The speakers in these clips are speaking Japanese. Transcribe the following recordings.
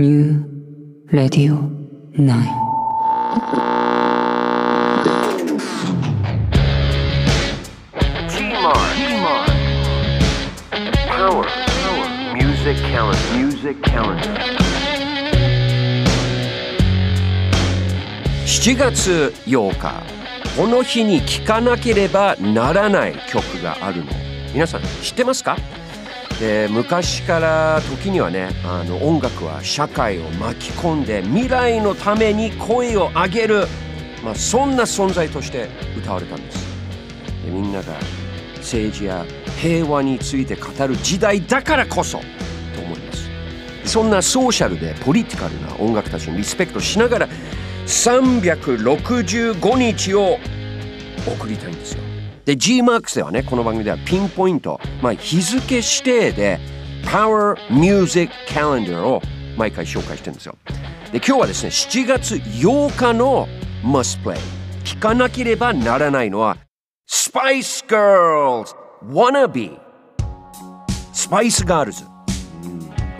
ニュー・レディオ・ナイン。7月8日。この日に聴かなければならない曲があるの。皆さん知ってますか？で昔から時にはねあの音楽は社会を巻き込んで未来のために声を上げる、まあ、そんな存在として歌われたんですでみんなが政治や平和について語る時代だからこそと思いますそんなソーシャルでポリティカルな音楽たちにリスペクトしながら365日を送りたいんですよ。で GMAX ではねこの番組ではピンポイント、まあ、日付指定で Power Music Calendar を毎回紹介してるんですよ。で今日はですね7月8日の Must Play 聴かなければならないのは Spice Girls Wannabe スパイスガールズ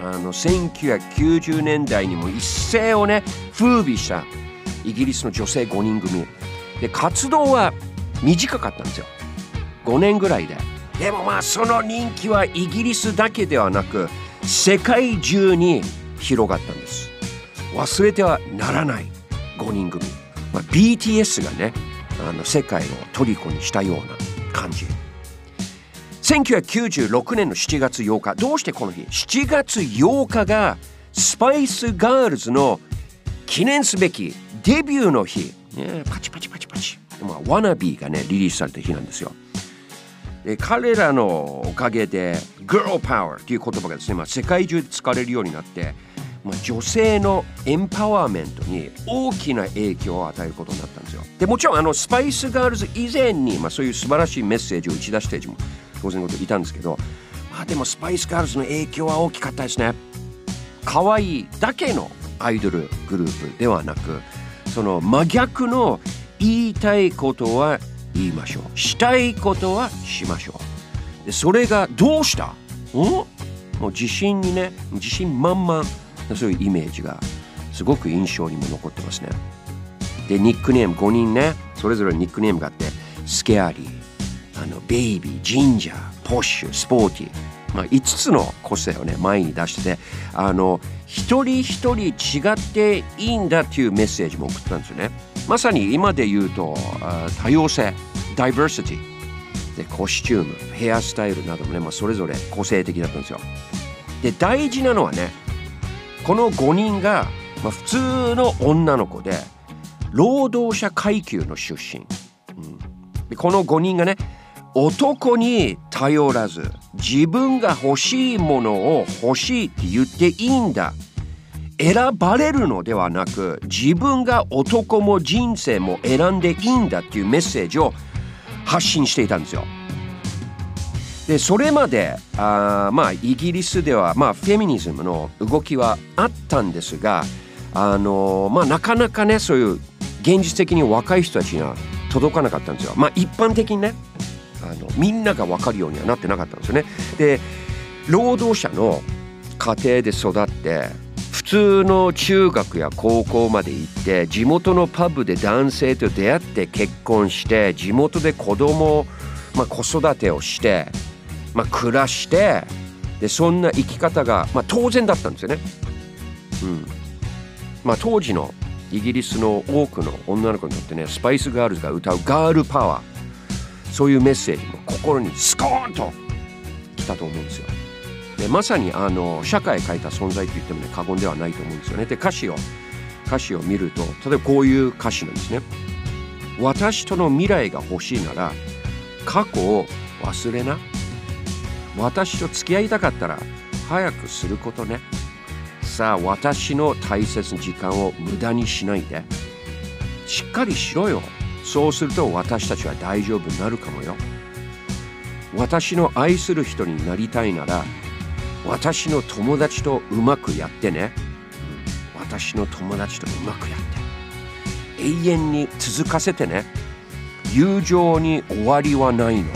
あの1990年代にも一世をね風靡したイギリスの女性5人組。で活動は短かったんですよ。5年ぐらいで。でもまあその人気はイギリスだけではなく世界中に広がったんです。忘れてはならない5人組、まあ、BTS がねあの世界を虜にしたような感じ。1996年の7月8日。どうしてこの日？7月8日がSpice Girls の記念すべきデビューの日、ね、パチパチパチパチ、まあ、 Wannabe がねリリースされた日なんですよ。で彼らのおかげで Girl Power という言葉がですね、まあ、世界中で使われるようになって、まあ、女性のエンパワーメントに大きな影響を与えることになったんですよ。でもちろんあの Spice Girls 以前に、まあ、そういう素晴らしいメッセージを打ち出しても当然のこといたんですけど、まあ、でもスパイスガールズの影響は大きかったですね。可愛いだけのアイドルグループではなくその真逆の言いたいことは言いましょう。したいことはしましょう。でそれがどうした？ん？もう自信にね自信満々そういうイメージがすごく印象にも残ってますね。でニックネーム5人ねそれぞれニックネームがあってスケアリーあのベイビージンジャーポッシュスポーティーまあ、5つの個性をね前に出しててあの一人一人違っていいんだっていうメッセージも送ったんですよね。まさに今で言うと多様性ダイバーシティでコスチュームヘアスタイルなどもね、まあ、それぞれ個性的だったんですよ。で大事なのはねこの5人が、まあ、普通の女の子で労働者階級の出身、うん、でこの5人がね男に頼らず自分が欲しいものを欲しいって言っていいんだ。選ばれるのではなく自分が男も人生も選んでいいんだっていうメッセージを発信していたんですよ。でそれまであまあイギリスではまあフェミニズムの動きはあったんですがあのまあなかなかねそういう現実的に若い人たちには届かなかったんですよ。まあ一般的にねあのみんなが分かるようにはなってなかったんですよね。で労働者の家庭で育って通の中学や高校まで行って地元のパブで男性と出会って結婚して地元で子供、まあ、子育てをして、まあ、暮らしてでそんな生き方が、まあ、当然だったんですよね。うんまあ、当時のイギリスの多くの女の子にとってねスパイスガールズが歌うガールパワーそういうメッセージも心にスコーンときたと思うんですよ。でまさにあの社会を変えた存在と言ってもね過言ではないと思うんですよね。で歌詞を歌詞を見ると例えばこういう歌詞なんですね。私との未来が欲しいなら過去を忘れな。私と付き合いたかったら早くすることね。さあ私の大切な時間を無駄にしないで。しっかりしろよ。そうすると私たちは大丈夫になるかもよ。私の愛する人になりたいなら私の友達とうまくやってね。私の友達とうまくやって。永遠に続かせてね。友情に終わりはないの。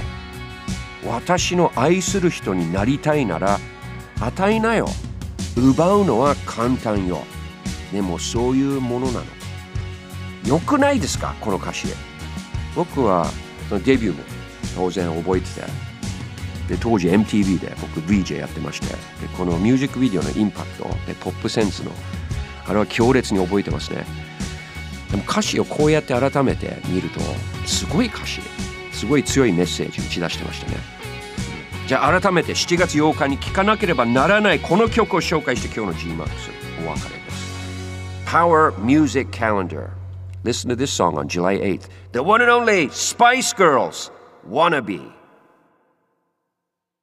私の愛する人になりたいなら与えなよ。奪うのは簡単よでもそういうものなのよくないですか？この歌詞僕はそのデビューも当然覚えててで当時 MTV で僕 VJ やってましてでこのミュージックビデオのインパクトでポップセンスのあれは強烈に覚えてますね。でも歌詞をこうやって改めて見るとすごい歌詞すごい強いメッセージ打ち出してましたね。じゃあ改めて7月8日に聴かなければならないこの曲を紹介して今日の GMAX お別れです。Power Music Calendar Listen to this song on July 8th The one and only Spice Girls Wannabe.